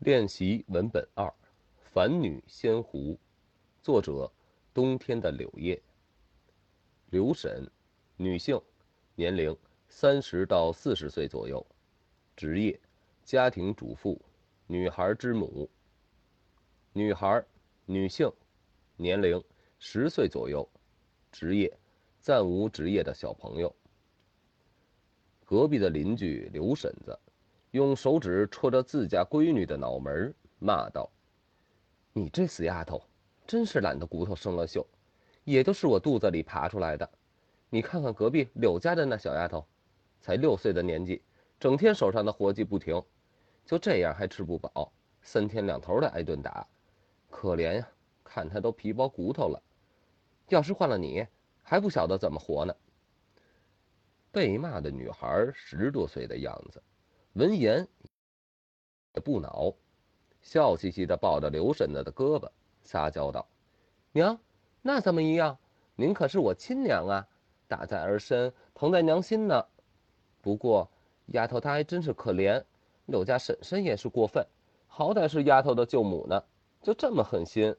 练习文本二：凡女仙狐。作者：冬天的柳叶。刘婶，女性，年龄三十到四十岁左右，职业家庭主妇，女孩之母。女孩，女性，年龄十岁左右，职业暂无职业的小朋友。隔壁的邻居刘婶子。用手指戳着自家闺女的脑门，骂道：“你这死丫头，真是懒得骨头生了锈，也就是我肚子里爬出来的。你看看隔壁柳家的那小丫头，才六岁的年纪，整天手上的活计不停，就这样还吃不饱，三天两头的挨顿打，可怜呀！看她都皮包骨头了。要是换了你，还不晓得怎么活呢。”被骂的女孩十多岁的样子。闻言，也不恼，笑嘻嘻的抱着刘婶子的胳膊，撒娇道：“娘，那怎么一样？您可是我亲娘啊，打在儿身，疼在娘心呢。不过，丫头她还真是可怜，柳家婶婶也是过分，好歹是丫头的舅母呢，就这么狠心。”